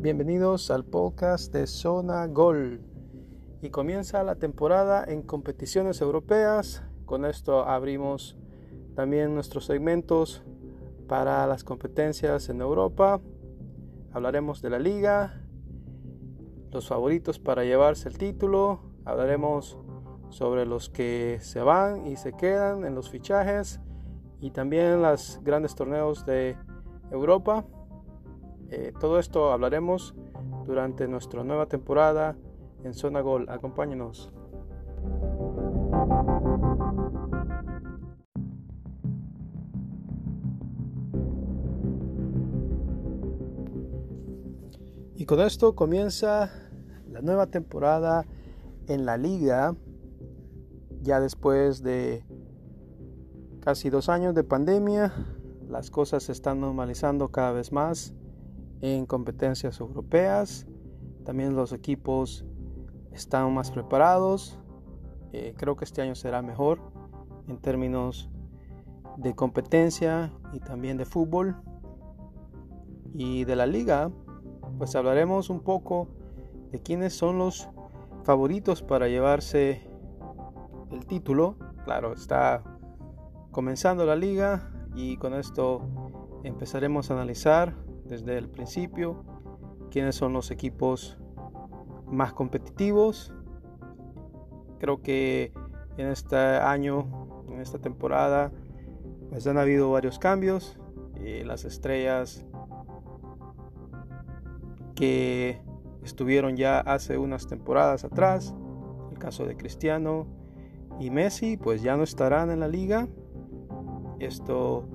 bienvenidos al podcast de Zona Gol. Y comienza la temporada en competiciones europeas. Con esto abrimos también nuestros segmentos para las competencias en Europa. Hablaremos de la liga, los favoritos para llevarse el título. Hablaremos sobre los que se van y se quedan en los fichajes y también los grandes torneos de Europa. Eh, todo esto hablaremos durante nuestra nueva temporada en Zona Gol. Acompáñenos. Y con esto comienza la nueva temporada en la liga, ya después de casi dos años de pandemia, las cosas se están normalizando cada vez más en competencias europeas. También los equipos están más preparados. Eh, creo que este año será mejor en términos de competencia y también de fútbol. Y de la liga, pues hablaremos un poco de quiénes son los favoritos para llevarse el título. Claro, está comenzando la liga y con esto empezaremos a analizar desde el principio quiénes son los equipos más competitivos. Creo que en este año, en esta temporada, pues han habido varios cambios. Eh, las estrellas que estuvieron ya hace unas temporadas atrás, el caso de Cristiano y Messi, pues ya no estarán en la liga. Esto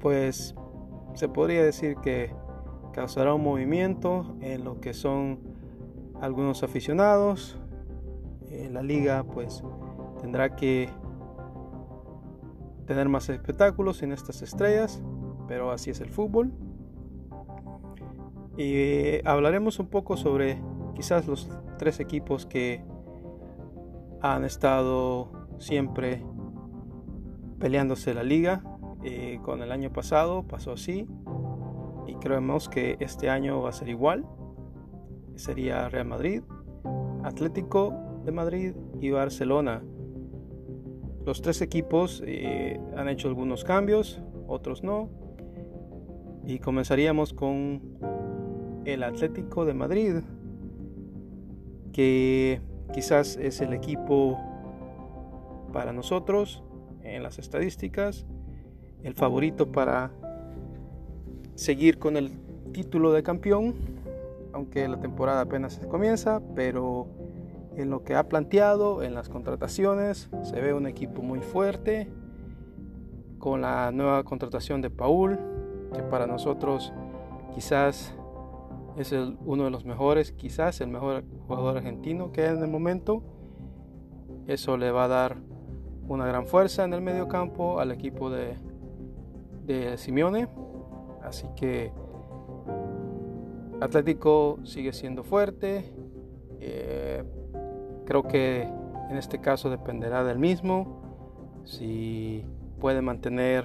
pues se podría decir que causará un movimiento en lo que son algunos aficionados. En la liga pues tendrá que tener más espectáculos en estas estrellas, pero así es el fútbol. Y hablaremos un poco sobre quizás los tres equipos que han estado siempre peleándose la liga eh, con el año pasado pasó así y creemos que este año va a ser igual. Sería Real Madrid, Atlético de Madrid y Barcelona. Los tres equipos eh, han hecho algunos cambios, otros no. Y comenzaríamos con el Atlético de Madrid, que quizás es el equipo para nosotros en las estadísticas el favorito para seguir con el título de campeón, aunque la temporada apenas comienza, pero en lo que ha planteado, en las contrataciones, se ve un equipo muy fuerte, con la nueva contratación de Paul, que para nosotros quizás es uno de los mejores, quizás el mejor jugador argentino que hay en el momento. Eso le va a dar una gran fuerza en el medio campo al equipo de, de Simeone. Así que Atlético sigue siendo fuerte. Eh, creo que en este caso dependerá del mismo. Si puede mantener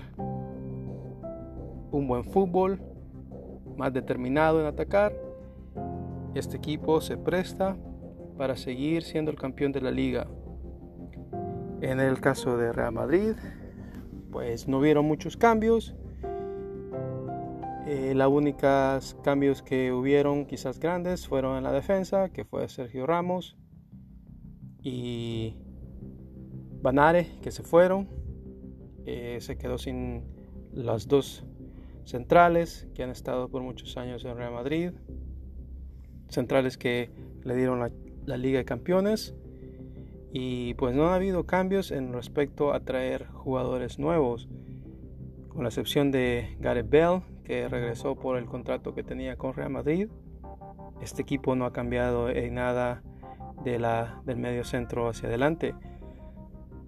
un buen fútbol, más determinado en atacar, este equipo se presta para seguir siendo el campeón de la liga. En el caso de Real Madrid, pues no hubieron muchos cambios. Eh, los únicos cambios que hubieron quizás grandes fueron en la defensa, que fue Sergio Ramos y Banare, que se fueron. Eh, se quedó sin las dos centrales que han estado por muchos años en Real Madrid. Centrales que le dieron la Liga de Campeones y pues no ha habido cambios en respecto a traer jugadores nuevos, con la excepción de Gareth Bell, que regresó por el contrato que tenía con Real Madrid. Este equipo no ha cambiado en nada de la, del medio centro hacia adelante.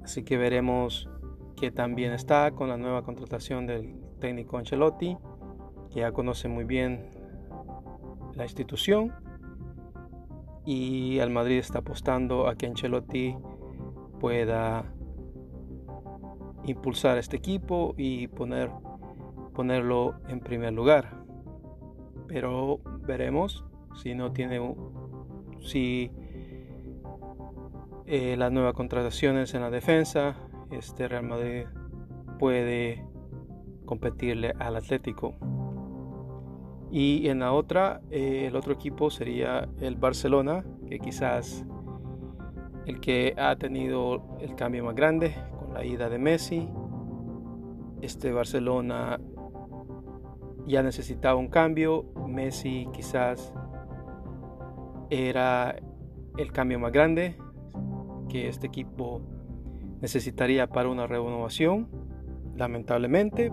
Así que veremos que también está con la nueva contratación del técnico Ancelotti, que ya conoce muy bien la institución y el Madrid está apostando a que Ancelotti pueda impulsar este equipo y poner, ponerlo en primer lugar. Pero veremos si no tiene si eh, las nuevas contrataciones en la defensa este Real Madrid puede competirle al Atlético y en la otra eh, el otro equipo sería el Barcelona que quizás el que ha tenido el cambio más grande con la ida de Messi este Barcelona ya necesitaba un cambio. Messi quizás era el cambio más grande que este equipo necesitaría para una renovación, lamentablemente,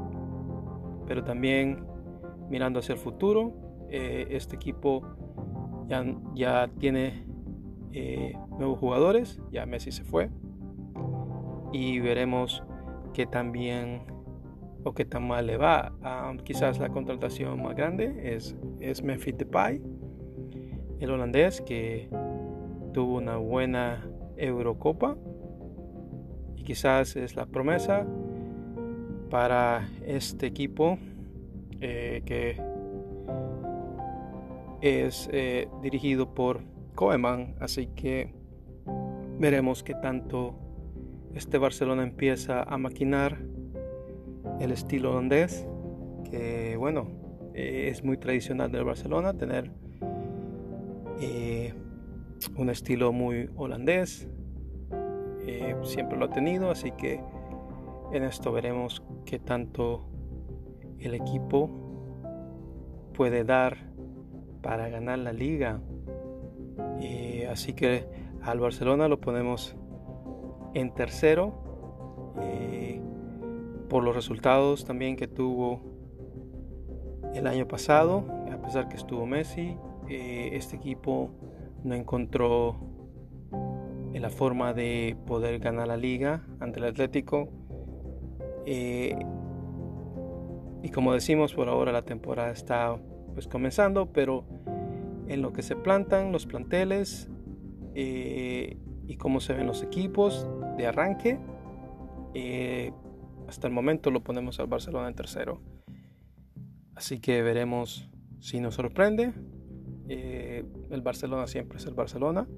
pero también mirando hacia el futuro, eh, este equipo ya, ya tiene eh, nuevos jugadores, ya Messi se fue y veremos que también o qué tan mal le va. quizás la contratación más grande es, es Memphis Depay, el holandés que tuvo una buena Eurocopa y quizás es la promesa para este equipo eh, que es eh, dirigido por Koeman, así que veremos qué tanto este Barcelona empieza a maquinar el estilo holandés, que bueno, eh, es muy tradicional del Barcelona tener un estilo muy holandés, siempre lo ha tenido, así que en esto veremos qué tanto el equipo puede dar para ganar la liga. así que al Barcelona lo ponemos en tercero por los resultados también que tuvo el año pasado, a pesar que estuvo Messi, eh, este equipo no encontró la forma de poder ganar la liga ante el Atlético. Eh, y como decimos, por ahora la temporada está pues comenzando, pero en lo que se plantan los planteles eh, y cómo se ven los equipos de arranque, hasta el momento lo ponemos al Barcelona en tercero. Así que veremos si nos sorprende. Eh, el Barcelona siempre es el Barcelona.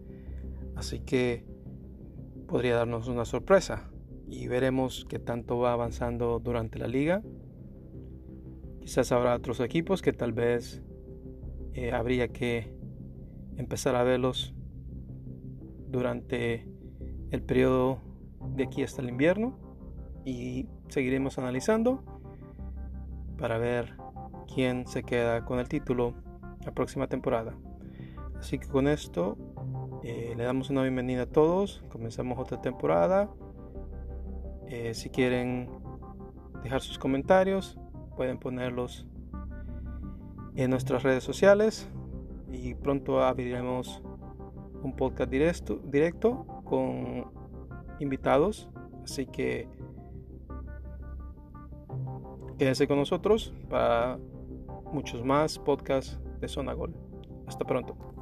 Así que podría darnos una sorpresa. Y veremos qué tanto va avanzando durante la liga. Quizás habrá otros equipos que tal vez eh, habría que empezar a verlos durante el periodo de aquí hasta el invierno y seguiremos analizando para ver quién se queda con el título la próxima temporada. Así que con esto eh, le damos una bienvenida a todos. Comenzamos otra temporada. Eh, si quieren dejar sus comentarios, pueden ponerlos en nuestras redes sociales y pronto abriremos un podcast directo, directo con invitados. Así que Quédense con nosotros para muchos más podcasts de Zona Gol. Hasta pronto.